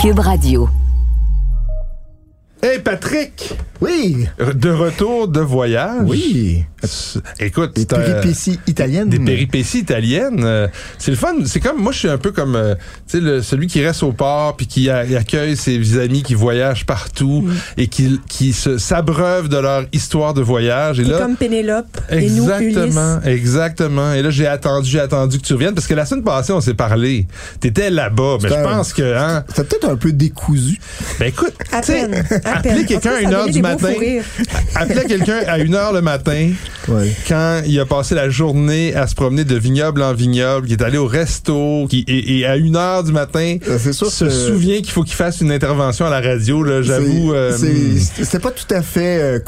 Cube Radio. Hey Patrick, Oui, de retour de voyage. oui. Écoute, Des c'est un- péripéties italiennes. Des péripéties italiennes. euh, c'est le fun. C'est comme moi, je suis un peu comme euh, tu sais le- celui qui reste au port puis qui a- accueille ses amis qui voyagent partout et qui qui se s'abreuvent de leur histoire de voyage. Et là, comme Pénélope et nous. Exactement, exactement. Et là, j'ai attendu, j'ai attendu que tu reviennes parce que la semaine passée, on s'est parlé. T'étais là-bas, mais je C'était pense que, hein, C'est peut-être un peu décousu. ben écoute, À tu sais, peine, à appeler peine. quelqu'un à une heure du matin, appeler quelqu'un à une heure le matin, Ouais. quand il a passé la journée à se promener de vignoble en vignoble, qui est allé au resto, qui et, et à une heure du matin, Euh, c'est sûr se que- souvient qu'il faut qu'il fasse une intervention à la radio. Là, j'avoue. C'est- euh, c'est- C'était pas tout à fait euh,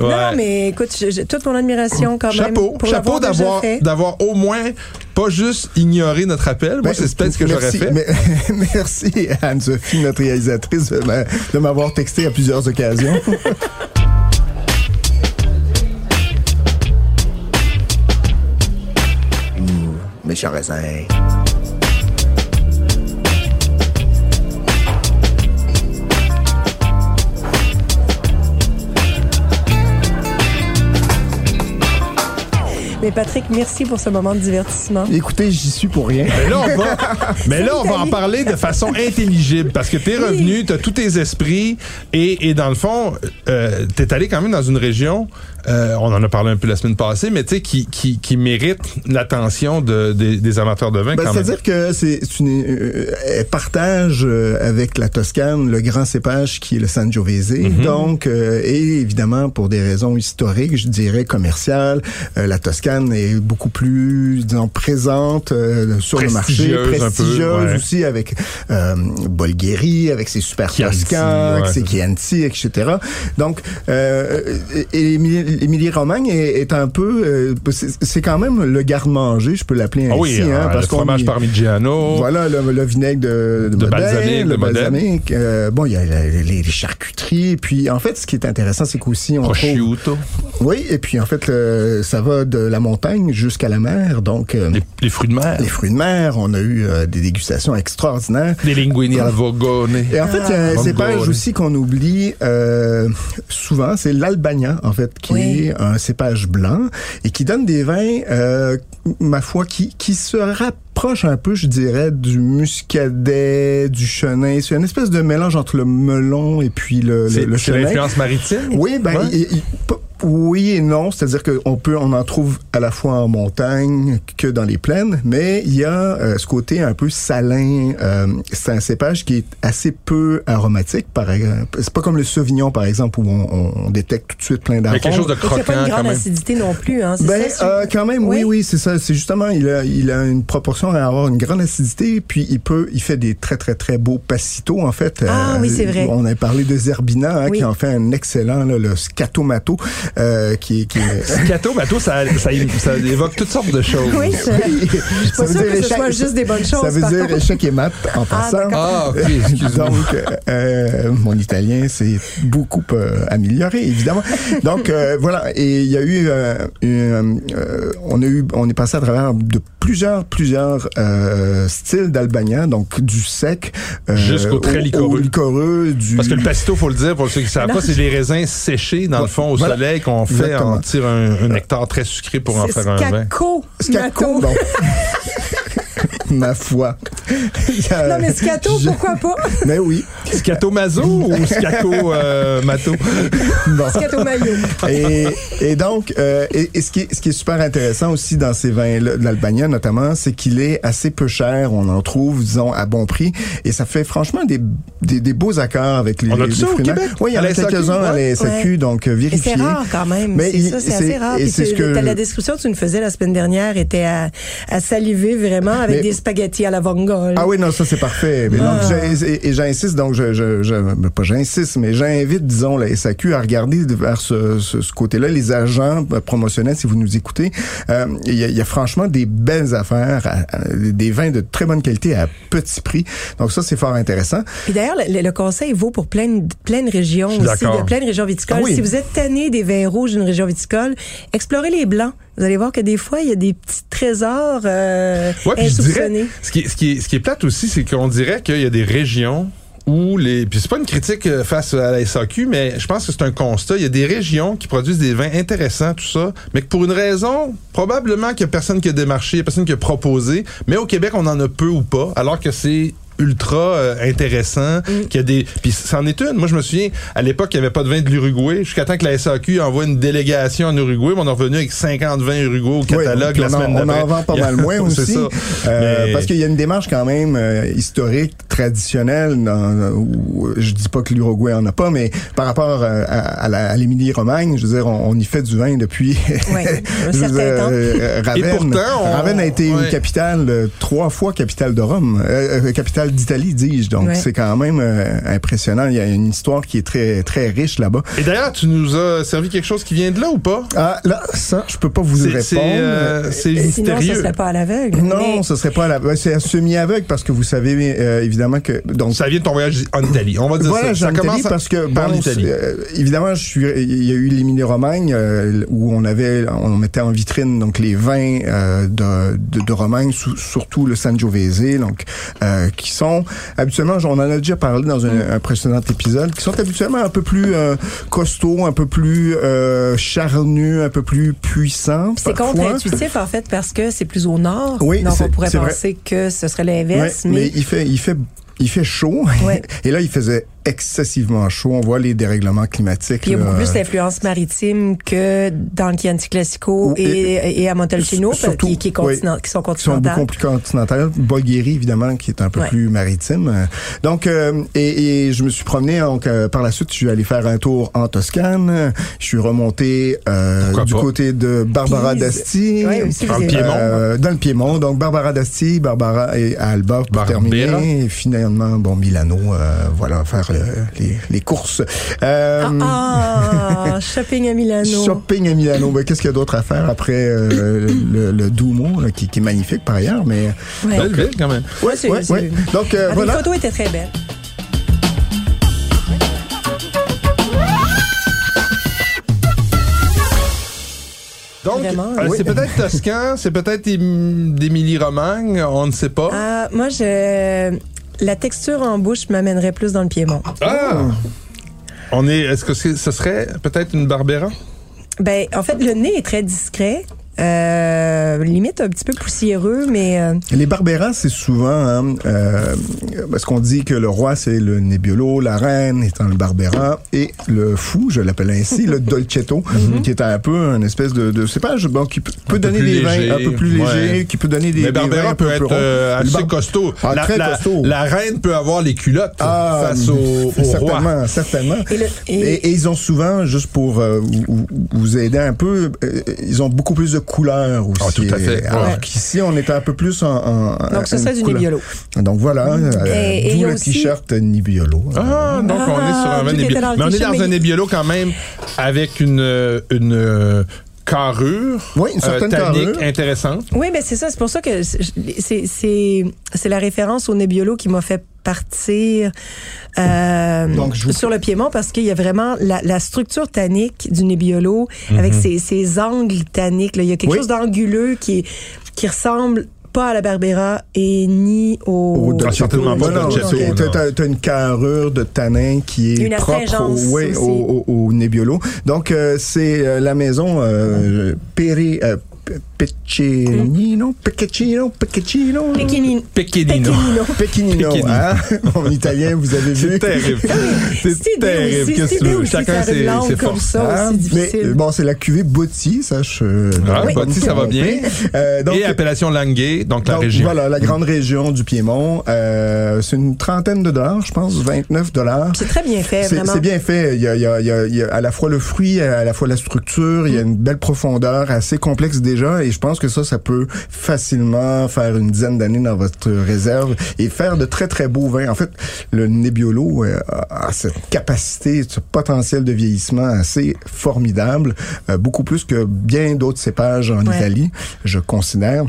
ouais. Non, mais écoute, j'ai toute mon admiration quand même. Chapeau, pour chapeau d'avoir d'avoir au moins pas juste ignoré notre appel. Moi, Ben, c'est peut-être ce que j'aurais fait. mais- merci Anne-Sophie, notre réalisatrice, de m'avoir texté à plusieurs occasions. Ouh, méchant raisin. Mais Patrick, merci pour ce moment de divertissement. Écoutez, j'y suis pour rien. Mais là, on va, mais là, on va en parler de façon intelligible parce que t'es revenu, t'as tous tes esprits et, et dans le fond, euh, t'es allé quand même dans une région, euh, on en a parlé un peu la semaine passée, mais tu sais, qui, qui, qui mérite l'attention de, des, des amateurs de vin Ben, quand même. C'est-à-dire que c'est une euh, elle partage euh, avec la Toscane le grand cépage qui est le Sangiovese. Mhm. Donc, euh, et évidemment pour des raisons historiques, je dirais commerciales, euh, la Toscane est beaucoup plus, disons, présente euh, sur le marché, Prestigieuse peu, ouais. aussi avec euh, Bolgheri, avec ses super Toscans, avec ouais, ses. Chianti, etc. Donc, euh, Émilie- Émilie-Romagne est, est un peu, euh, c'est quand même le garde-manger, je peux l'appeler Ah ainsi, oui, hein, euh, parce le fromage parmigiano. voilà, le, le vinaigre de, de, De Modène, balsamique, le euh, bon, il y a les, les charcuteries. Puis, en fait, ce qui est intéressant, c'est qu'aussi, on trouve... Oui, et puis, en fait, le- ça va de la montagne jusqu'à la mer. Donc, euh, les, les fruits de mer, les fruits de mer, on a eu euh, des dégustations extraordinaires. les linguini alla vogone. Et en fait, il y a un Ah. cépage Vongole. aussi qu'on oublie euh, souvent, c'est l'Albania, en fait, qui Oui. est un cépage blanc et qui donne des vins, euh, ma foi, qui, qui se rapproche un peu, je dirais, du muscadet, du chenin. C'est une espèce de mélange entre le melon et puis le, le, C'est le c'est chenin. l'influence maritime? Oui, ben, Ouais. il- oui et non, c'est-à-dire qu'on peut, on en trouve à la fois en montagne que dans les plaines, mais il y a euh, ce côté un peu salin. euh, c'est un cépage qui est assez peu aromatique, par exemple. C'est pas comme le Sauvignon, par exemple, où on, on détecte tout de suite plein Il y a d'arômes. quelque chose de Et qu'il n'y a pas croquant une grande acidité non plus, hein, Ben, ça? euh, quand même, oui, Oui. oui, c'est ça. C'est justement, il a, il a une proportion à avoir une grande acidité, puis il peut, il fait des très, très, très beaux passitos, en fait. Ah oui, c'est vrai. On a parlé de Zerbina, hein, Oui. qui en fait un excellent, là, le Scatomato, euh, qui, est- qui. Gâteau, bateau, ça, ça, ça évoque toutes sortes de choses. Oui, ça- ça pas sûre que ce soit juste des bonnes choses, Ça veut dire contre. échec et mat en passant. d'accord. Ah, ok, excuse-moi. Donc, euh, mon italien s'est beaucoup euh, amélioré, évidemment. Donc, euh, voilà. Et il y a eu, euh, une, euh, on a eu, on est passé à travers de plusieurs, plusieurs euh, styles d'Albania, donc du sec euh, Jusqu'au très au- liquoreux. au liquoreux, du Parce que le pastito, faut le dire, pour ceux qui ne savent Non. pas, c'est les raisins séchés, dans le fond, au Voilà. soleil, qu'on fait, Exactement. on tire un, un nectar très sucré pour en faire un vin. scaco. Scaco, Mato. bon. Ma foi. Non, mais scato, Je- pourquoi pas? Mais oui. Scato Mazo ou Scaco euh, Mato? Bon. Scato maillot. et, et donc, euh, et, et ce, qui est, ce qui est super intéressant aussi dans ces vins de l'Albania notamment, c'est qu'il est assez peu cher. On en trouve, disons, à bon prix. Et ça fait franchement des, des, des beaux accords avec les, On a les ça au. Québec? Oui, il y en a quelques-uns à la ouais. SAQ, donc euh, vérifiez. c'est rare quand même. Mais C'est il- ça, c'est c'est- assez rare. et c'est tu- ce que- la description que tu nous faisais la semaine dernière était à, à saliver vraiment avec Mais- des spaghettis à la Ah oui, non, ça c'est parfait. Mais Ah. donc, et, et j'insiste, donc, je, je, je, ben, pas j'insiste, mais j'invite, disons, la SAQ à regarder vers ce, ce, ce côté-là, les agents promotionnels, si vous nous écoutez. Euh, Il y, a, il y a franchement des belles affaires, à- à- des vins de très bonne qualité à petit prix. Donc ça, c'est fort intéressant. Puis d'ailleurs, le, le conseil vaut pour plein de, plein de régions aussi, de plein de régions viticoles. Ah oui. Si vous êtes tanné des vins rouges d'une région viticole, explorez les blancs. Vous allez voir que des fois, il y a des petits trésors euh, Ouais, dirais, insoupçonnés. ce qui, est- ce, qui est, ce qui est plate aussi, c'est qu'on dirait qu'il y a des régions où les. Puis c'est pas une critique euh, face à la SAQ, mais je pense que c'est un constat. Il y a des régions qui produisent des vins intéressants, tout ça, mais que pour une raison, probablement qu'il y a personne qui a démarché, il y a personne qui a proposé, mais au Québec, on en a peu ou pas, alors que c'est ultra euh, intéressant qu'il y a des puis c'en est une moi je me souviens à l'époque il n'y avait pas de vin de l'Uruguay jusqu'à temps que la SAQ envoie une délégation en Uruguay mais on est revenu avec 50 vins Uruguay au Oui, catalogue la on en- semaine on d'après en vend pas mal moins C'est aussi. ça. Euh, Mais- Parce qu'il y a une démarche quand même euh, historique, traditionnelle, dans, où, je dis pas que l'Uruguay en a pas, mais par rapport euh, à, à la- à l'Émilie-Romagne, je veux dire, on, on y fait du vin depuis Ouais, un certain dire, temps. euh, Ravenne, Et pourtant, on- Ravenne a été ouais. une capitale, euh, trois fois capitale de Rome, euh, euh, capitale d'Italie, dis-je. Donc Ouais. c'est quand même euh, impressionnant. Il y a une histoire qui est très très riche là-bas. Et d'ailleurs, tu nous as servi quelque chose qui vient de là ou pas? Ah là, ça, je peux pas vous répondre. c'est, euh, c'est Sinon, mystérieux. ce serait pas à l'aveugle. Non, Mais- ce serait pas à la. ben, C'est à semi-aveugle parce que vous savez euh, évidemment que donc. Ça vient de ton voyage en Italie. On va dire Voilà, ça. parce que bon, euh, évidemment, je suis, il y a eu l'Émilie-Romagne euh, où on avait, on mettait en vitrine donc les vins euh, de, de, de Romagne, surtout le Sangiovese, donc euh, qui sont habituellement, on en a déjà parlé dans un, un précédent épisode, qui sont habituellement un peu plus euh, costauds, un peu plus euh, charnus, un peu plus puissants. Puis C'est contre-intuitif, en fait, parce que c'est plus au nord. Oui, Donc, on pourrait vrai. penser que ce serait l'inverse. mais mais il fait, il fait, il fait chaud. Ouais. Et là, il faisait excessivement chaud. On voit les dérèglements climatiques. Puis il y a là. beaucoup plus d'influence maritime que dans le Chianti Classico et, et à Montalcino, Surtout, qui, qui, est oui. continent- qui sont qui sont continentales. beaucoup plus continentales. Bulgarie, évidemment, qui est un peu Ouais. plus maritime. Euh, Donc, euh, et, et je me suis promené, donc, euh, par la suite, je suis allé faire un tour en Toscane. Je suis remonté euh, du pas? côté de Barbara Pise. d'Asti. Ouais, Dans le avez- Piémont. Euh, dans le Piémont. Donc, Barbara d'Asti, Barbara et Alba pour Barbera. terminer. Et finalement, bon, Milano, euh, voilà, faire le- les, les courses. Euh, Ah, ah, shopping à Milano. Shopping à Milano. Ben, Qu'est-ce qu'il y a d'autre à faire après euh, le, le Duomo, là, qui, qui est magnifique par ailleurs, mais Ouais. Belle ville, quand même. ouais, c'est- ouais. Donc euh, Ah, Les voilà. photos étaient très belles. Donc, euh, oui. c'est peut-être Toscan, c'est peut-être Ém- d'Émilie-Romagne, on ne sait pas. Ah, moi, je, la texture en bouche m'amènerait plus dans le Piémont. Ah! On est, est-ce que c'est- ce serait peut-être une Barbera? Ben, en fait, le nez est très discret. Euh, limite un petit peu poussiéreux, mais euh, Les Barbera, c'est souvent hein, euh, parce qu'on dit que le roi c'est le Nebbiolo, la reine étant le Barbera et le fou, je l'appelle ainsi, le Dolcetto, qui est un peu un espèce de, de cépage bon, qui peut, peut peu donner des vins un peu plus légers, ouais. qui peut donner des, Mais des Barbera un peu peut être euh, assez costaud. Ah, la, très la- costaud. la reine peut avoir les culottes Ah, face au, au roi. certainement, certainement. Et le- et- Et, et ils ont souvent, juste pour euh, vous, vous- vous aider un peu, euh, ils ont beaucoup plus de couleurs aussi. Ah, tout à fait. Alors Ouais. qu'ici, on est un peu plus en. en donc ce serait du couleur. Nebbiolo. Donc voilà, euh, Et- y d'où a le aussi- t-shirt Nebbiolo. Ah, donc on est sur Ah, un était Nebbiolo. Mais on est dans mais un Nebbiolo quand même avec une, euh, une euh, carrure, Oui, une certaine tannique carrure. intéressante. Oui, mais c'est ça. C'est pour ça que c'est- c'est c'est c'est la référence au Nebbiolo qui m'a fait partir euh, Donc, je vous- sur le Piémont parce qu'il y a vraiment la, la structure tannique du Nebbiolo avec ses, ses angles tanniques. là. Il y a quelque Oui. chose d'anguleux qui qui ressemble pas à la Barbera et ni au, Au Dolcetto. certainement pas T'as t'as une carrure de tanin qui est Une propre au, ouais, au, au- au Nebbiolo. Donc, euh, c'est euh, la maison euh, Peri... Euh, Peccinino, Peccinino, Peccinino. Pequenino. Peccinino, Peccinino. hein? En italien, vous avez vu? C'est terrible. C'est terrible. Qu'est-ce c'est que tu Chacun ses, forces. ça Hein? aussi Mais difficile. euh, bon, c'est la cuvée Botti, ça, je. Ah, je- Botti, ça va bien. Euh, donc, Et appellation Languet, donc la région. Voilà, la grande région du Piémont. Euh, c'est une trentaine de dollars, je pense, 29 dollars. c'est très bien fait, C'est vraiment. c'est bien fait. Il y, a, il, y a, il y a- il y a à la fois le fruit, à la fois la structure. Il y a une belle profondeur, assez complexe déjà. Et je pense que ça, ça peut facilement faire une dizaine d'années dans votre réserve et faire de très très beaux vins. En fait, le Nebbiolo euh, a a cette capacité, ce potentiel de vieillissement assez formidable, euh, beaucoup plus que bien d'autres cépages en Ouais. Italie, je considère.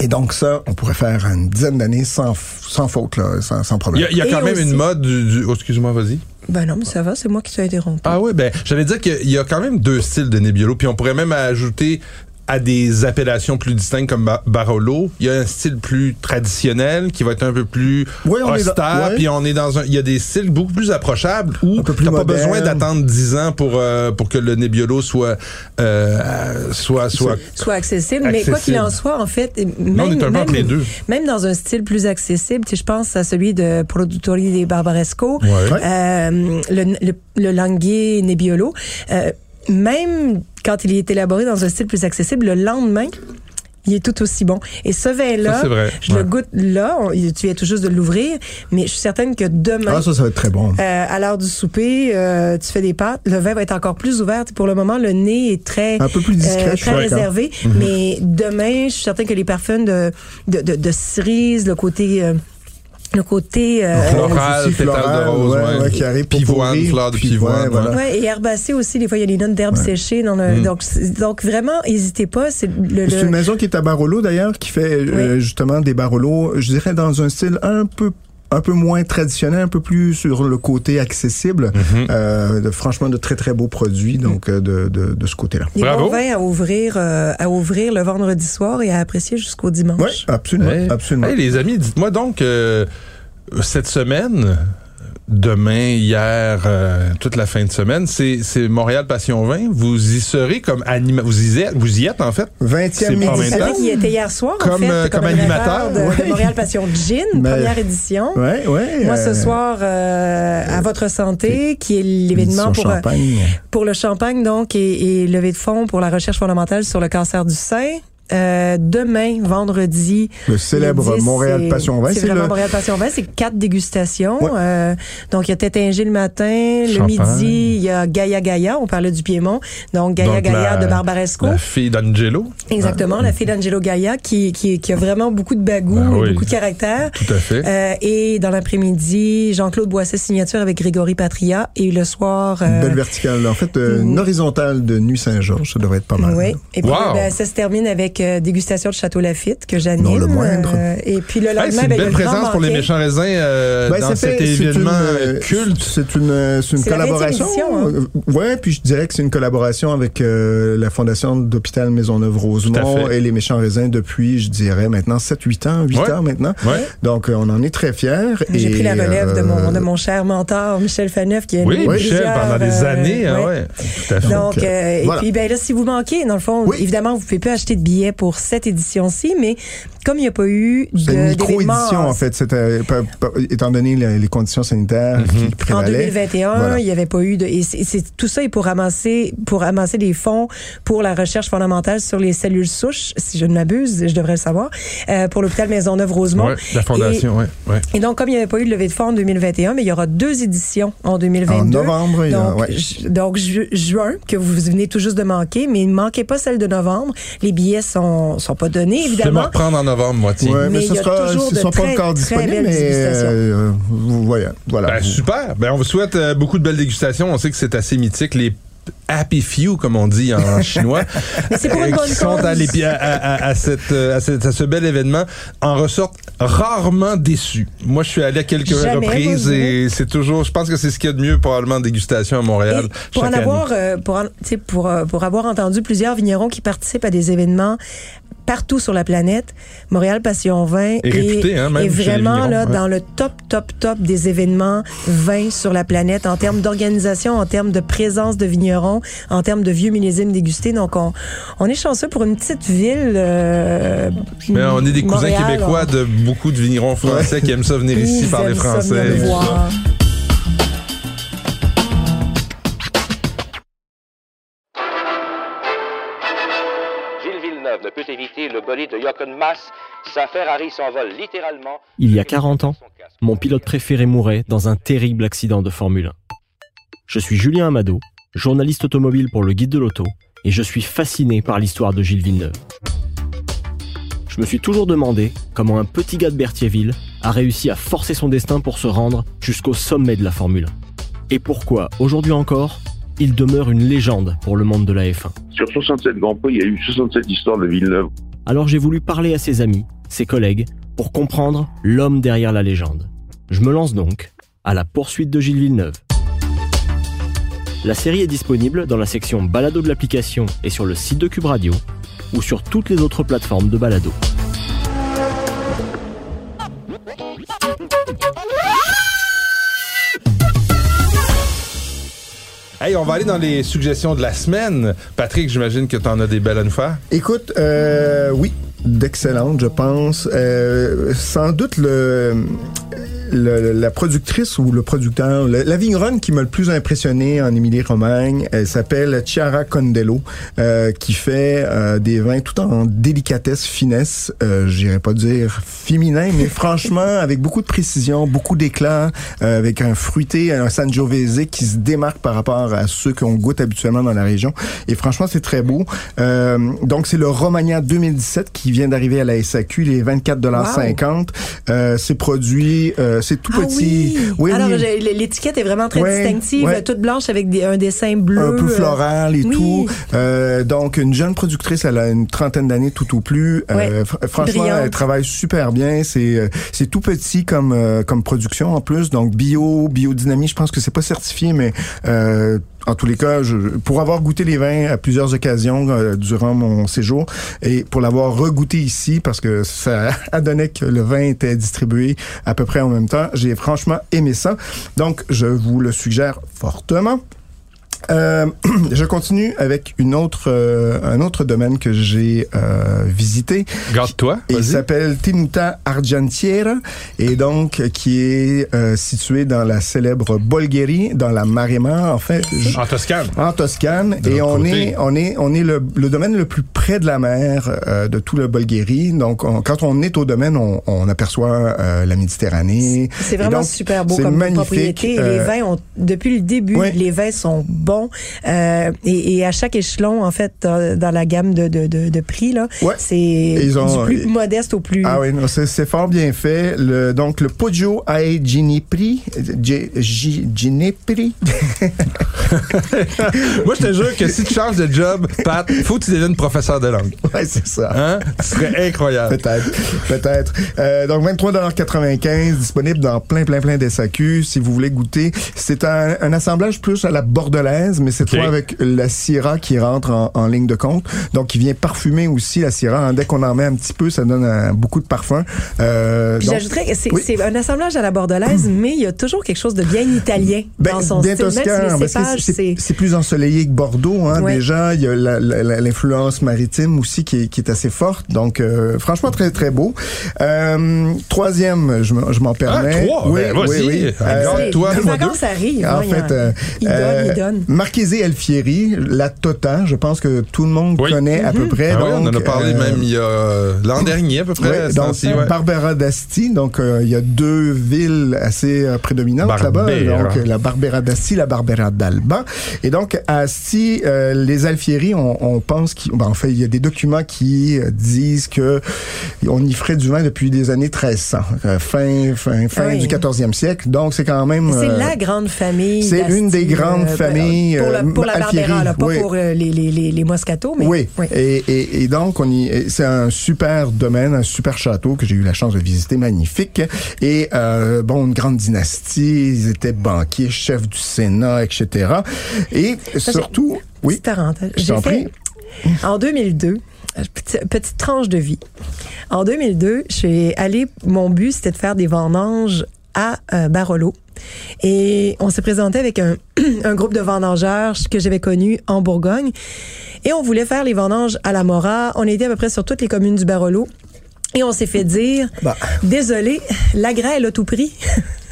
Et donc ça, on pourrait faire une dizaine d'années sans, sans faute, là, sans, sans Il problème. y a, il y a Et quand même aussi- une mode du... du- oh, excuse-moi, vas-y. Ben non, mais ça va, c'est moi qui t'ai interrompu. Ah oui, ben, j'allais dire qu'il y a quand même deux styles de Nebbiolo, puis on pourrait même ajouter à des appellations plus distinctes comme Barolo, il y a un style plus traditionnel qui va être un peu plus Oui, on est dans- austère, ouais. puis on est dans un, il y a des styles beaucoup plus approchables où t'as pas besoin d'attendre 10 ans pour euh, pour que le Nebbiolo soit euh, soit soit soit accessible. Mais quoi qu'il en soit, en fait, même, on est un peu même, entre les deux. même dans un style plus accessible, tu sais, je pense à celui de Produttori di Barbaresco, Ouais. euh, le, le, le Languier Nebbiolo. Même quand il est élaboré dans un style plus accessible, le lendemain, il est tout aussi bon. Et ce vin-là, je Ouais. le goûte là, on- tu viens tout juste de l'ouvrir, mais je suis certaine que demain, Ah, ça, ça va être très bon. euh, à l'heure du souper, euh, tu fais des pâtes, le vin va être encore plus ouvert. Pour le moment, le nez est très Un peu plus discret, euh, je suis très d'accord. réservé. Mais demain, je suis certain que les parfums de de, de, de cerise, le côté le côté euh, Floral, aussi pétale de floral, rose, ouais, ouais. ouais, qui arrive Pivoine, pourrir, fleur de pivoine, voilà. ouais. et herbacé aussi, des fois il y a des notes d'herbes séchées dans le Mm. donc donc vraiment n'hésitez pas, c'est le, C'est le- une maison qui est à Barolo d'ailleurs, qui fait euh, justement des Barolo, je dirais dans un style un peu un peu moins traditionnel, un peu plus sur le côté accessible. Mhm. Euh, de- franchement, de très très beaux produits donc euh, de, de, de ce côté-là. des Bravo. bons vins à ouvrir euh, à ouvrir le vendredi soir et à apprécier jusqu'au dimanche. Oui, absolument, Ouais. absolument. Hey, les amis, dites-moi donc euh, cette semaine, demain, hier, euh, toute la fin de semaine, c'est c'est Montréal Passion 20. Vous y serez comme anima vous y êtes, vous y êtes en fait. 20e C'est pas édition. qu'il était hier soir, en Comme, fait, euh, comme animateur animateur, de. Montréal Passion Gin, Mais- première édition. Ouais, ouais. Moi, ce euh, soir, euh, à votre santé, qui est l'événement pour, euh, champagne. pour le champagne, donc, et, et levée de fonds pour la recherche fondamentale sur le cancer du sein. Euh, demain, vendredi. Le célèbre le 10, Montréal Passion 20. C'est vraiment le, Montréal Passion 20. C'est quatre dégustations. Ouais. Euh, donc, il y a Tétingé le matin. Le midi, il y a Gaia Gaia. On parlait du Piémont. Donc, Gaia Donc, Gaia la- de Barbaresco. La fille d'Angelo. Exactement, la fille d'Angelo Gaia qui, qui, qui a vraiment beaucoup de bagou Ben oui. beaucoup de caractère. Tout à fait. Euh, et dans l'après-midi, Jean-Claude Boisset signature avec Grégory Patria. Et le soir... une euh, belle verticale. En fait, euh, une horizontale de Nuit Saint-Georges, ça devrait être pas mal. oui. Et puis Wow. ben, ça se termine avec euh, dégustation de Château Lafitte que j'anime. Non, le moindre. Euh, et puis le Hey, lendemain, c'est une ben, il y a belle le présence pour les méchants raisins euh, Ben, dans cet fait- c'est événement une, culte. C'est une, c'est une C'est la collaboration. 20e édition, hein. ouais, puis je dirais que c'est une collaboration avec euh, la Fondation d'hôpital à fait. et les méchants raisins depuis, je dirais, maintenant 7-8 ans, 8 Ouais. ans maintenant. Ouais. Donc, on en est très fiers. J'ai et, pris la relève de, mon, de mon cher mentor, Michel Faneuf, qui a Oui, Michel, pendant des années, ouais. ouais. Tout à fait. Donc, et voilà. puis ben là, si vous manquez, dans le fond, Oui. évidemment, vous pouvez pas acheter de billets pour cette édition-ci, mais comme il n'y a pas eu C'est une de micro-édition, en fait, c'était, pa- pa- étant donné les, les conditions sanitaires Mhm. qui en prévalaient. 2021, Voilà. il n'y avait pas eu de et tout ça est pour ramasser pour ramasser des fonds pour la recherche fondamentale sur les cellules souches, si je ne m'abuse, je devrais le savoir, euh, pour l'hôpital Maisonneuve-Rosemont. Ouais, la fondation, ouais. Et donc comme il n'y avait pas eu de levée de fonds en 2021, mais il y aura deux éditions en 2022. En novembre, il y a- Donc, ouais. ju- donc ju- juin, que vous venez tout juste de manquer, mais ne manquez pas celle de novembre. Les billets sont, sont pas donnés, Je vais me évidemment. reprendre en novembre, moi, tiens. Ouais, mais, Mais ce sera, toujours ce de sont pas très, encore très disponibles, belles mais dégustations. euh, vous voyez, voilà. Ben, super. Ben, on vous souhaite euh, beaucoup de belles dégustations. On sait que c'est assez mythique. Les Happy Few, comme on dit en chinois, Mais pour une bonne qui sont cause. à, à, à- cette, euh, à cette- à ce bel événement, en ressortent rarement déçus. Moi, je suis allé à quelques Jamais, reprises et c'est toujours, je pense que c'est ce qu'il y a de mieux probablement en dégustation à Montréal. Et pour en avoir, euh, pour, en- pour, euh, pour avoir entendu plusieurs vignerons qui participent à des événements partout sur la planète, Montréal Passion 20 Et réputé, hein, même est les vraiment là ouais. dans le top, top, top des événements vins sur la planète en termes d'organisation, en termes de présence de vignerons, en termes de vieux millésimes dégustés. Donc, on, on est chanceux pour une petite ville. euh, Mais on est des cousins québécois on- de beaucoup de vignerons français qui aiment ça venir ici Ils parler aiment ça français. venir et voir. Jochen Mass. Sa Ferrari s'envole littéralement. Il y a 40 ans, mon pilote préféré mourait dans un terrible accident de Formule 1. Je suis Julien Amado, journaliste automobile pour le Guide de l'Auto, et je suis fasciné par l'histoire de Gilles Villeneuve. Je me suis toujours demandé comment un petit gars de Berthierville a réussi à forcer son destin pour se rendre jusqu'au sommet de la Formule 1. Et pourquoi, aujourd'hui encore, il demeure une légende pour le monde de la F1. Sur 67 Grands Prix, il y a eu 67 histoires de Villeneuve. Alors j'ai voulu parler à ses amis, ses collègues, pour comprendre l'homme derrière la légende. Je me lance donc à la poursuite de Gilles Villeneuve. La série est disponible dans la section balado de l'application et sur le site de Cube Radio. ou sur toutes les autres plateformes de balado. Hey, on va aller dans les suggestions de la semaine. Patrick, j'imagine que tu en as des belles à nous faire. Écoute, euh, oui, d'excellentes, je pense. Euh, sans doute le le, la productrice ou le producteur, la, la vigneronne qui m'a le plus impressionné en Émilie-Romagne, elle s'appelle Chiara Condello, euh, qui fait euh, des vins tout en délicatesse, finesse, euh, j'irais pas dire féminin, mais franchement avec beaucoup de précision, beaucoup d'éclat, euh, avec un fruité, un Sangiovese qui se démarque par rapport à ceux qu'on goûte habituellement dans la région. Et franchement, c'est très beau. Euh, donc c'est le Romagna 2017 qui vient d'arriver à la SAQ, les 24,50 Wow. euh, c'est produit, euh, c'est tout Ah petit. oui. Alors, oui. l'étiquette est vraiment très distinctive, toute blanche avec des- un dessin bleu. un peu euh, floral et tout. Euh, donc, une jeune productrice, elle a une trentaine d'années tout au plus. Euh, fr- franchement, Brillante. elle travaille super bien. C'est euh, c'est tout petit comme euh, comme production en plus. Donc, bio, biodynamie, je pense que c'est pas certifié, mais euh, en tous les cas, pour avoir goûté les vins à plusieurs occasions euh, durant mon séjour et pour l'avoir regouté ici parce que ça a donné que le vin était distribué à peu près en même temps, j'ai franchement aimé ça. Donc, je vous le suggère fortement. Euh, je continue avec une autre, euh, un autre domaine que j'ai euh, visité. Garde-toi. Il s'appelle Tenuta Argentiera et donc qui est euh, situé dans la célèbre Bolgheri, dans la Maremma, en fait, En Toscane. en Toscane. De et on côté. est, on est, on est le, le domaine le plus près de la mer euh, de tout le Bulgarie. Donc, on- quand on est au domaine, on, on aperçoit euh, la Méditerranée. C'est vraiment donc, super beau c'est comme magnifique. propriété. Euh, les vins ont, depuis le début, les vins sont bons. Euh, et, et à chaque échelon, en fait, dans, la gamme de, de, de, de prix, là, Ouais. c'est Ils ont- du plus modeste au plus. Ah oui, non, c'est, c'est fort bien fait. Le, donc, le Poggio ai Ginipri, Gi- Gi- Ginipri, Moi, je te jure que si tu changes de job, Pat, faut que tu deviennes professeur de langue. ouais, c'est ça. Hein? Ce serait incroyable. Peut-être, peut-être. Euh, donc 23,95 disponible dans plein, plein, plein d'SAQ. Si vous voulez goûter, c'est un, un assemblage plus à la bordelaise, mais cette Ok. fois avec la Syrah qui rentre en, en ligne de compte. Donc, qui vient parfumer aussi la Syrah. Dès qu'on en met un petit peu, ça donne un- beaucoup de parfum. Euh, Puis donc- J'ajouterais que c'est Oui. c'est un assemblage à la bordelaise, mais il y a toujours quelque chose de bien italien Ben, dans son bien style. Même toscan, si cépages, c'est- c'est... c'est plus ensoleillé que Bordeaux. Hein, Ouais. Déjà, il y a la- la- la- l'influence maritime aussi qui est, qui est assez forte. Donc, euh, franchement, très, très beau. Euh, troisième, je, m'en- je m'en Ah, permets. trois? Oui, Ben, oui, vas-y. oui. Regarde, les, toi, les moi vacances arrivent. En hein, il fait, euh, il donne, euh, il donne. Marchese Alfieri, la Tota, je pense que tout le monde Oui. connaît à peu près. Ah oui, on en a parlé euh, même il y a euh, l'an dernier à peu près. Ce donc ouais. Barbera d'Asti, donc euh, il y a deux villes assez euh, prédominantes là-bas, donc la Barbera d'Asti, la Barbera d'Alba. Et donc à Asti, euh, les Alfieri, on, on pense qu'il, ben, en fait, il y a des documents qui disent que on y ferait du vin depuis les années 1300, euh, fin fin fin Oui. du 14e siècle. Donc c'est quand même C'est euh, la grande famille. c'est une des grandes euh, Pour la, euh, pour la Alfieri, Barbera, là, pas oui. pour euh, les, les, les, les Moscato, mais Oui. Et, et, et donc, on y, et c'est un super domaine, un super château que j'ai eu la chance de visiter, magnifique. Et euh, bon, une grande dynastie, ils étaient banquiers, chefs du Sénat, etc. Et c'est- surtout, oui, J'ai fait, en 2002, petite, petite tranche de vie. En 2002, je suis allée, mon but, c'était de faire des vendanges à euh, Barolo. Et on s'est présenté avec un, un groupe de vendangeurs que j'avais connu en Bourgogne. Et on voulait faire les vendanges à la Mora. On était à peu près sur toutes les communes du Barolo. Et on s'est fait dire, Bah. désolé, la grêle a tout pris.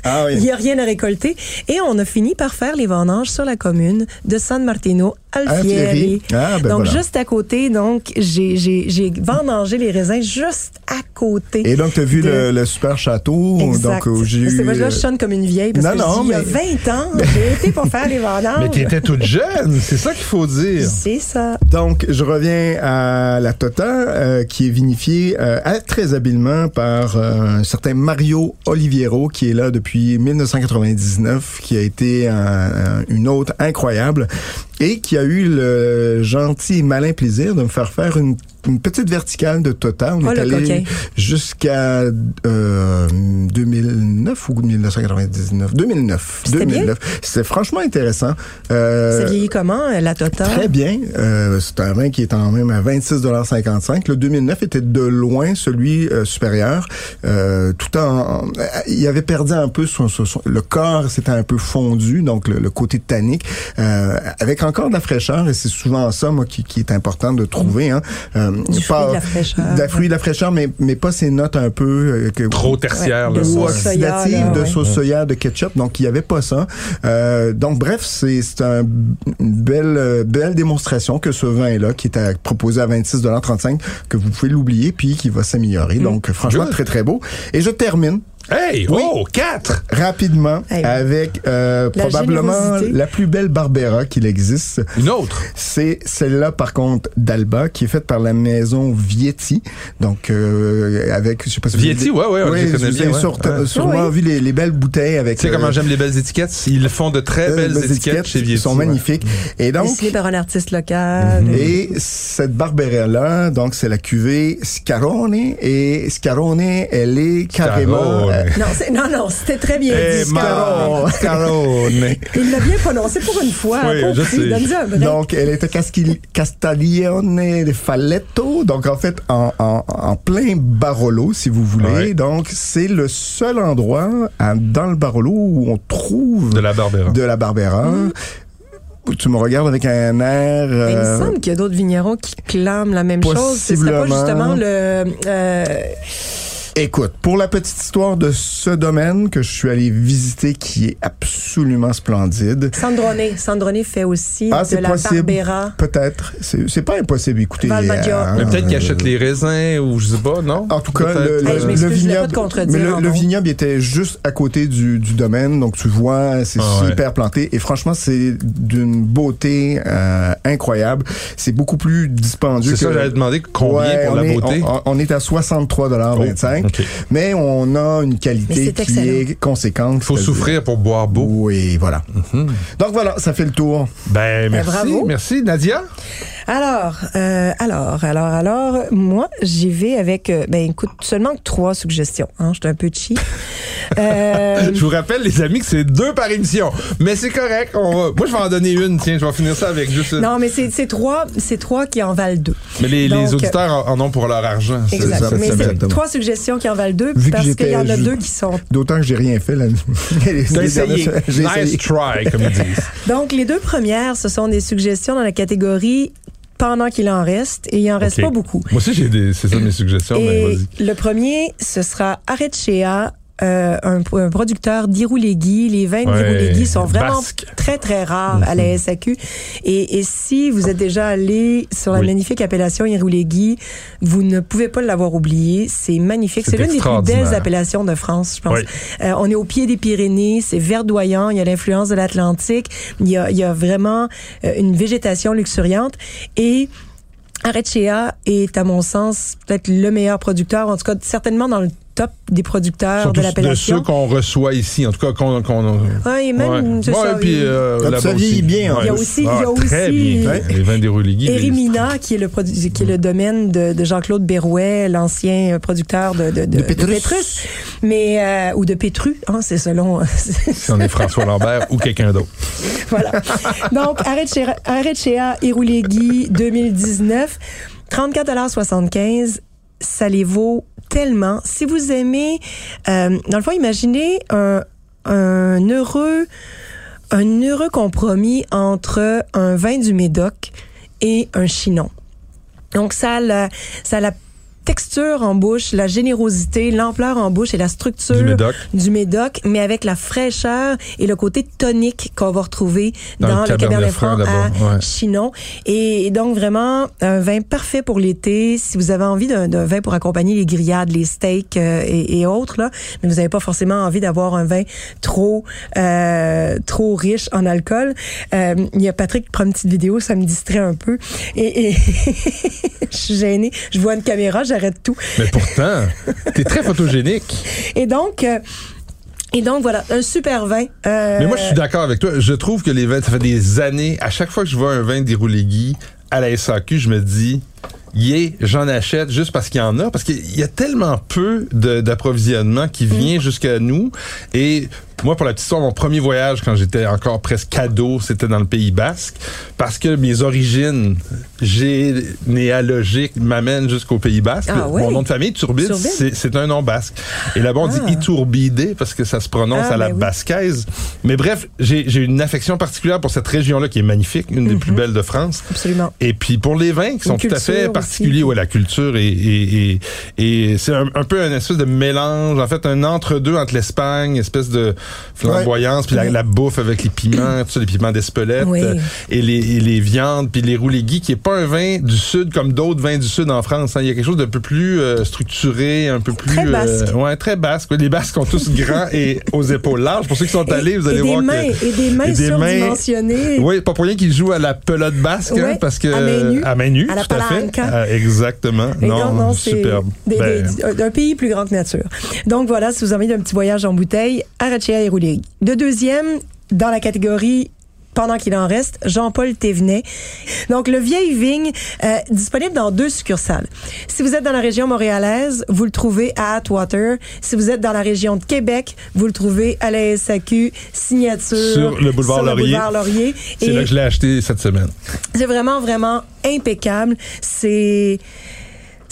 Ah oui. Il n'y a rien à récolter. Et on a fini par faire les vendanges sur la commune de San Martino Alfieri. Alfieri. Ah, ben donc, voilà. juste à côté, donc, j'ai, j'ai, j'ai vendangé les raisins juste à côté. Et donc, tu as vu de- le, le super château? Exact. Donc, où j'ai C'est eu, moi, là, euh, je sonne comme une vieille parce non, que non, je dis, il y a mais- 20 ans, j'ai été pour faire les vendanges. Mais t'étais toute jeune, c'est ça qu'il faut dire. C'est ça. Donc, je reviens à la Tota, euh, qui est vinifiée euh, très habilement par euh, un certain Mario Oliviero, qui est là depuis 1999, qui a été un- un- une hôte incroyable et qui a eu le gentil et malin plaisir de me faire faire une, une petite verticale de Tota. On Oh, est allé jusqu'à euh, 2009, 1999 ou 1999? 2009. C'était 2009. C'était franchement intéressant. Euh, Ça vieillit comment, euh, la Tota? Très bien. Euh, c'est un vin qui est en même à 26,55 Le 2009 était de loin celui euh, supérieur. Euh, tout en, il avait perdu un peu son, son- son- le corps, c'était un peu fondu, donc le, le côté tannique, euh, avec encore de la fraîcheur. Et c'est souvent ça, moi, qui, qui est important de trouver. Hein. Du fruit, de la fraîcheur. de la fruit, de la fraîcheur, mais mais pas ces notes un peu euh, que, Trop tertiaire, Ouais, là. de sauce oxydative là, de sauce soya, de ketchup. Donc, il n'y avait pas ça. Euh, donc, bref, c'est c'est un, une belle, euh, belle démonstration que ce vin-là, qui est à- proposé à 26,35 que vous pouvez l'oublier, puis qui va s'améliorer. Donc, franchement, Good. très, très beau. Et je termine Hey, Oui. oh, quatre! rapidement Hey. avec euh, La probablement générosité. la plus belle Barbera qu'il existe. Une autre. C'est celle-là, par contre, d'Alba, qui est faite par la maison Vietti. Donc, euh, avec, je sais pas si vous Vietti, avez- ouais, ouais, les connaît vous bien, ouais. sur- Ouais. sûrement Oui. vu les, les belles bouteilles avec... Tu sais euh, comment j'aime les belles étiquettes? Ils font de très euh, belles belles étiquettes, chez Vietti. Ils sont ouais. magnifiques. Et donc, Dessiné par un artiste local. et cette Barbera-là, donc c'est la cuvée Scarone. Et Scarone, elle est carrément... Scarone. euh, Non, c'est- non, non, c'était très bien Eh, dit. Scarone. Scarone. Scarone. Il l'a bien prononcé pour une fois. Oui, je sais. Donc, elle était Castiglione de Falletto. Donc, en fait, en, en, en plein Barolo, si vous voulez. Ouais. Donc, c'est le seul endroit à- dans le Barolo où on trouve De la Barbera. de la Barbera. Tu me regardes avec un air... Mais Il me euh, semble qu'il y a d'autres vignerons qui clament la même chose. Ce serait pas justement le. euh, Écoute, pour la petite histoire de ce domaine que je suis allé visiter, qui est absolument splendide, Sandrone. Sandrone fait aussi Ah, de la possible. Barbera. peut-être, c'est c'est pas impossible. Écoutez. Mais peut-être qu'ils euh, achètent les raisins ou je sais pas, non? En tout cas, le, Hey, vignoble, mais le, vignoble était juste à côté du, du domaine, donc tu vois, c'est Ah ouais. super planté. Et franchement, c'est d'une beauté euh, incroyable. C'est beaucoup plus dispendieux C'est que. ça, j'allais demander combien Ouais, pour la est, beauté? On, on est à 63,25 Mais on a une qualité qui excellent. est conséquente. Il faut souffrir pour boire beau. Oui, voilà. Donc voilà, ça fait le tour. Ben, merci. bravo. Merci, Nadia? Alors, euh, alors, alors, alors, moi, j'y vais avec, euh, ben écoute, seulement trois suggestions. Hein, je suis un peu cheap. Euh, Je vous rappelle, les amis, que c'est deux par émission. Mais c'est correct. On va... Moi, je vais en donner une. Tiens, je vais finir ça avec juste. une. non, mais c'est c'est trois, c'est trois qui en valent deux. Mais les, auditeurs en, en ont pour leur argent. C'est- Exact. ça, mais c'est trois suggestions qui en valent deux Vu parce qu'il y en a deux qui sont. D'autant que j'ai rien fait là. T'as essayé. J'ai Nice essayé. try, comme ils disent. Donc, les deux premières, ce sont des suggestions dans la catégorie pendant qu'il en reste et il en reste pas beaucoup. Moi aussi, j'ai des. C'est ça mes suggestions, Et le premier, ce sera Arechea, euh, un, un producteur d'Irouléguy. Les vins Ouais, d'Irouléguy sont vraiment basque. très, très rares à la SAQ. Et, et si vous êtes déjà allé sur la Oui. magnifique appellation Irouléguy, vous ne pouvez pas l'avoir oublié. C'est magnifique. C'est l'une des plus belles appellations de France, je pense. Oui. Euh, on est au pied des Pyrénées, c'est verdoyant, il y a l'influence de l'Atlantique, il y a, il y a vraiment euh, une végétation luxuriante et Arechea est, à mon sens, peut-être le meilleur producteur, en tout cas certainement dans le top des producteurs Surtout de de l'appellation. ceux qu'on reçoit ici, en tout cas qu'on. qu'on Ouais, et même, ouais. c'est Ouais, ça, puis, il- euh, Ah, ça vieillit aussi. bien, en Ouais. Il y a aussi- il y a Ah, Très aussi- bien. Ouais. Les vins d'Héroligui. les- Erimina, qui est le qui est le domaine de, de Jean-Claude Berrouet, l'ancien producteur de, de, de, De Pétrus. mais euh, ou de Pétru, hein, c'est selon. Si on est François Lambert ou quelqu'un d'autre. voilà. Donc, Arechea, Arechea Irouléguy 2019, 34,75 ça les vaut tellement. Si vous aimez, euh, dans le fond, imaginez un, un heureux, un heureux compromis entre un vin du Médoc et un chinon. Donc, ça ça la texture en bouche, la générosité, l'ampleur en bouche et la structure Du Médoc. du Médoc, mais avec la fraîcheur et le côté tonique qu'on va retrouver Dans dans, le le Cabernet Franc, à ouais. Chinon. Et, et donc vraiment un vin parfait pour l'été. Si vous avez envie d'un d'un vin pour accompagner les grillades, les steaks euh, et, et autres là, mais vous n'avez pas forcément envie d'avoir un vin trop euh, trop riche en alcool. Euh, Il y a Patrick qui prend une petite vidéo, ça me distrait un peu. Et, et je suis gênée. Je vois une caméra, j'arrête tout. Mais pourtant, t'es très photogénique. Et donc. euh, et donc voilà, un super vin. Euh, Mais moi, je suis d'accord avec toi. Je trouve que les vins, ça fait des années, à chaque fois que je vois un vin d'Irouligui à la SAQ, je me dis, Yeah, j'en achète juste parce qu'il y en a, parce qu'il y a tellement peu d'approvisionnement qui vient jusqu'à nous. Et moi, pour la petite histoire, mon premier voyage, quand j'étais encore presque cadeau, c'était dans le Pays Basque, parce que mes origines généalogiques m'amènent jusqu'au Pays Basque. Ah oui? Mon nom de famille, Turbide, c'est un nom basque. Et là-bas, on Ah. dit Iturbide, parce que ça se prononce Ah, à la ben oui. basquaise. Mais bref, j'ai une affection particulière pour cette région-là qui est magnifique, une des plus belles de France. Absolument. Et puis pour les vins qui sont tout à fait aussi. particuliers, ouais, la culture et et, et, et c'est un, un peu un espèce de mélange, en fait un entre-deux entre l'Espagne, espèce de flamboyance, puis la, la bouffe avec les piments, tout ça, les piments d'Espelette Oui. euh, et, les, et les viandes, puis les rouléguis, qui est pas un vin du sud comme d'autres vins du sud en France. hein. Il y a quelque chose d'un peu plus euh, structuré, un peu plus Très basque. euh, ouais, très basque. Les Basques sont tous grands et aux épaules larges. Pour ceux qui sont allés, vous et allez des voir mains, que et des mains et des mains- surdimensionnées. oui, pas pour rien qu'ils jouent à la pelote basque, hein, parce que à main nue. à main nue, À la tout à fait. Ah, exactement. Et non, non, c'est superbe. des- Ben, des- un pays plus grand que nature. Donc voilà, si vous avez d'un petit voyage en bouteille, Arachea et Rouléry. De deuxième, dans la catégorie pendant qu'il en reste, Jean-Paul Thévenet. Donc, le Vieille Vigne, euh, disponible dans deux succursales. Si vous êtes dans la région montréalaise, vous le trouvez à Atwater. Si vous êtes dans la région de Québec, vous le trouvez à la SAQ, signature. Sur le boulevard sur Laurier. boulevard Laurier. c'est là que je l'ai acheté cette semaine. c'est vraiment, vraiment impeccable. C'est...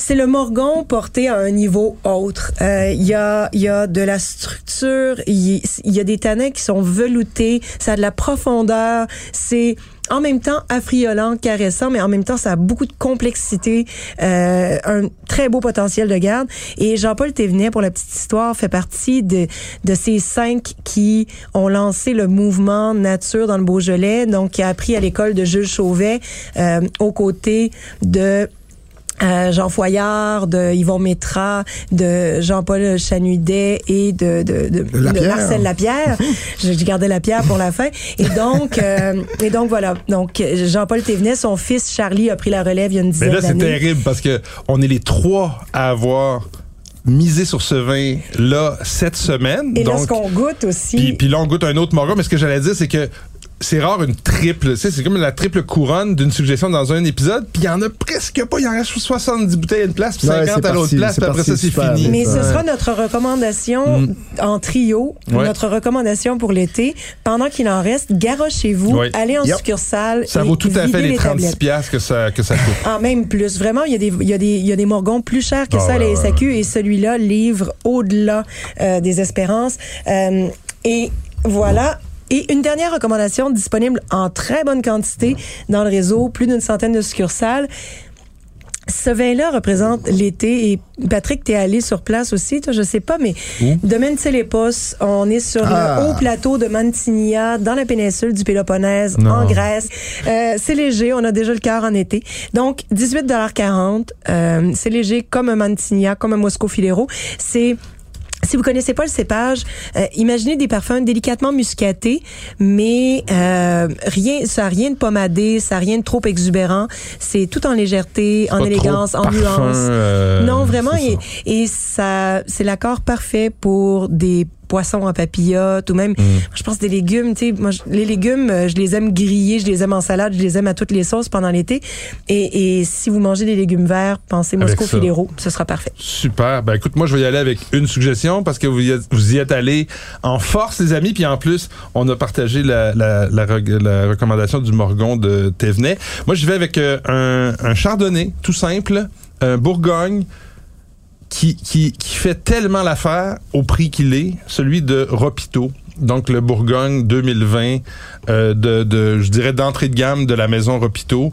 C'est le Morgon porté à un niveau autre. Euh, Il y, a, y a de la structure, il y, il y a des tanins qui sont veloutés, ça a de la profondeur, c'est en même temps affriolant, caressant, mais en même temps ça a beaucoup de complexité, euh, un très beau potentiel de garde. Et Jean-Paul Thévenet, pour la petite histoire, fait partie de, de ces cinq qui ont lancé le mouvement nature dans le Beaujolais, donc qui a appris à l'école de Jules Chauvet euh, aux côtés de euh, Jean Foyard, de Yvon Métra, de Jean-Paul Chanudet et de, de, de, de Lapierre. Marcel Lapierre. J'ai j'ai gardé Lapierre pour la fin. Et donc, euh, et donc voilà. Donc Jean-Paul Thévenet, son fils Charlie a pris la relève il y a une Mais dizaine là, c'est d'années. terrible parce que on est les trois à avoir misé sur ce vin là cette semaine. Et donc, lorsqu'on goûte aussi. Puis, puis là, on goûte un autre Morgon. Mais ce que j'allais dire, c'est que c'est rare une triple. Tu sais, c'est comme la triple couronne d'une suggestion dans un épisode. Puis il y en a presque pas. Il en reste 70 bouteilles à une place, puis Ouais, 50 c'est à l'autre place. Puis après ça, c'est fini. Mais ce Ouais. sera notre recommandation en trio, Mm. Ouais. notre recommandation pour l'été. Pendant qu'il en reste, garochez-vous, Ouais. allez en Yep. succursale. Ça et vaut tout à fait les 36 tablettes. piastres que ça, que ça coûte. Ah, même plus. Vraiment, il y a des, il y a des, il y a des morgons plus chers que Ah ça à la ouais, ouais, SAQ et celui-là livre au-delà euh, des espérances. Euh, et voilà. Et une dernière recommandation disponible en très bonne quantité dans le réseau, plus d'une centaine de succursales. Ce vin-là représente l'été et Patrick, t'es allé sur place aussi, toi, je sais pas, mais Domaine Télépos, on est sur Ah. le haut plateau de Mantinia, dans la péninsule du Péloponnèse, Non. en Grèce. Euh, c'est léger, on a déjà le cœur en été. Donc, 18,40 euh, c'est léger comme un Mantinia, comme un Moscow Filero. C'est si vous connaissez pas le cépage, euh, imaginez des parfums délicatement muscatés, mais euh, rien, ça a rien de pommadé, ça a rien de trop exubérant. C'est tout en légèreté, en élégance, en parfum, nuance. euh, non, vraiment, et, et ça, c'est l'accord parfait pour des poissons en papillote ou même, Mm. je pense des légumes. Tu sais, moi, je- les légumes, euh, je les aime grillés, je les aime en salade, je les aime à toutes les sauces pendant l'été. Et, et si vous mangez des légumes verts, pensez ça. Filero, ce sera parfait. Super. Ben écoute, moi je vais y aller avec une suggestion parce que vous y êtes, vous y êtes allés en force, les amis. Puis en plus, on a partagé la, la, la, reg- la recommandation du Morgon de Thévenet. Moi, je vais avec euh, un, un Chardonnay, tout simple, un Bourgogne. Qui, qui, qui fait tellement l'affaire au prix qu'il est, celui de Ropito. Donc le Bourgogne 2020 euh, de, de je dirais d'entrée de gamme de la maison Ropito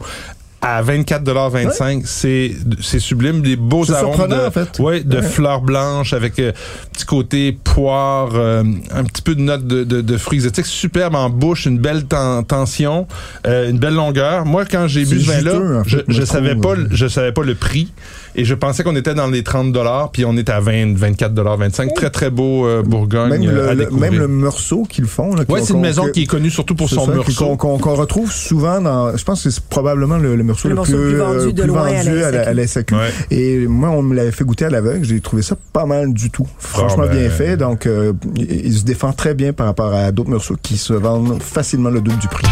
à 24,25 c'est c'est sublime des beaux C'est arômes de, en fait. ouais, de Ouais. fleurs blanches avec euh, petit côté poire, euh, un petit peu de notes de, de, de fruits exotiques, superbe en bouche, une belle ten- tension, euh, une belle longueur. Moi, quand j'ai bu ce en fait, je, je savais trouve. pas, le- je savais pas le prix et je pensais qu'on était dans les 30 dollars, puis on est à 20, 24 dollars 25. Très très beau euh, Bourgogne Même à le, le- découvrir. même le morceau qu'ils font. Là, Ouais, qu'on- c'est une maison que- qui est connue surtout pour son morceau. qu'on retrouve souvent dans. Je pense que c'est probablement le, le morceau Le le, morceau plus, vendu euh, de plus loin à la vendu à la, SAQ. à la SAQ. Ouais. Et moi, on me l'avait fait goûter à l'aveugle. J'ai trouvé ça pas mal du tout. Franchement ben. bien fait. Donc, euh, il il se défend très bien par rapport à d'autres morceaux qui se vendent facilement le double du prix.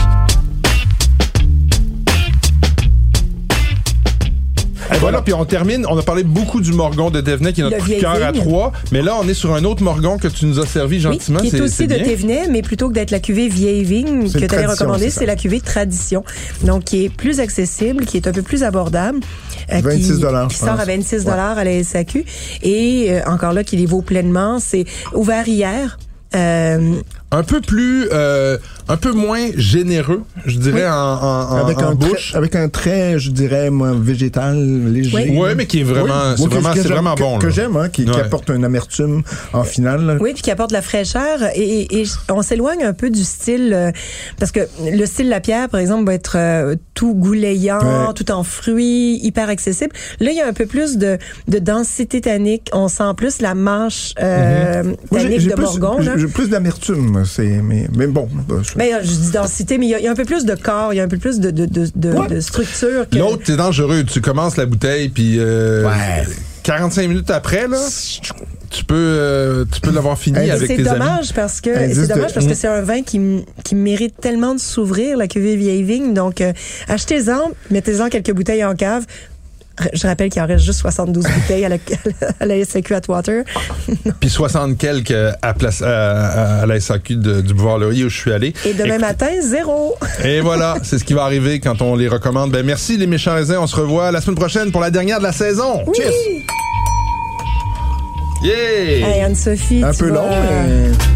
Voilà, puis on termine. On a parlé beaucoup du Morgon de Devenay, qui est notre Le coup de cœur à trois. Mais là, on est sur un autre Morgon que tu nous as servi Oui, gentiment. qui est aussi de. Thévenet, mais plutôt que d'être la cuvée vieille vigne que tu allais tradition, recommander, c'est la cuvée tradition. Donc, qui est plus accessible, qui est un peu plus abordable. euh, 26 qui, dollars, qui sort pense. à 26 dollars à la SAQ. Et euh, encore là, qui les vaut pleinement. C'est ouvert hier. Euh, Un peu plus, euh, un peu moins généreux, je dirais, en, en, en- avec, en un bouche. trait, avec un trait, je dirais, moi, végétal, léger. Oui. Ouais, mais qui est vraiment, Oui. c'est Oui, que- vraiment, que vraiment que- bon. Que là. j'aime, hein, qui, apporte une amertume en finale. là. Oui, puis qui apporte de la fraîcheur. Et, et- et on s'éloigne un peu du style, euh, parce que le style Lapierre, par exemple, va être euh, tout goulayant, Ouais. tout en fruits, hyper accessible. Là, il y a un peu plus de, de densité tannique. On sent plus la mâche euh, Moi, j'ai- tannique j'ai de j'ai- là. J'ai plus d'amertume, c'est, mais, mais bon. Ben, je dis densité, mais il y, a, il y a un peu plus de corps, il y a un peu plus de, de, de, de, Ouais. de structure. Que... L'autre, c'est dangereux. Tu commences la bouteille, puis euh, Ouais. 45 minutes après, là, tu peux, euh, tu peux l'avoir fini Et avec c'est tes amis. dommage parce que c'est de- dommage parce que c'est un vin qui, qui mérite tellement de s'ouvrir la cuvée vieille vigne donc euh, achetez-en mettez-en quelques bouteilles en cave je rappelle qu'il en reste juste 72 bouteilles à la, à la SAQ Atwater. Puis 60 quelques à, place, à, la SAQ de- du Boulevard Laurier où je suis allé. Et demain Écoute- matin, zéro. Et voilà, c'est ce qui va arriver quand on les recommande. Ben merci les méchants raisins. On se revoit la semaine prochaine pour la dernière de la saison. Cheers. Yeah! Hey, Anne-Sophie, un tu peu long, mais.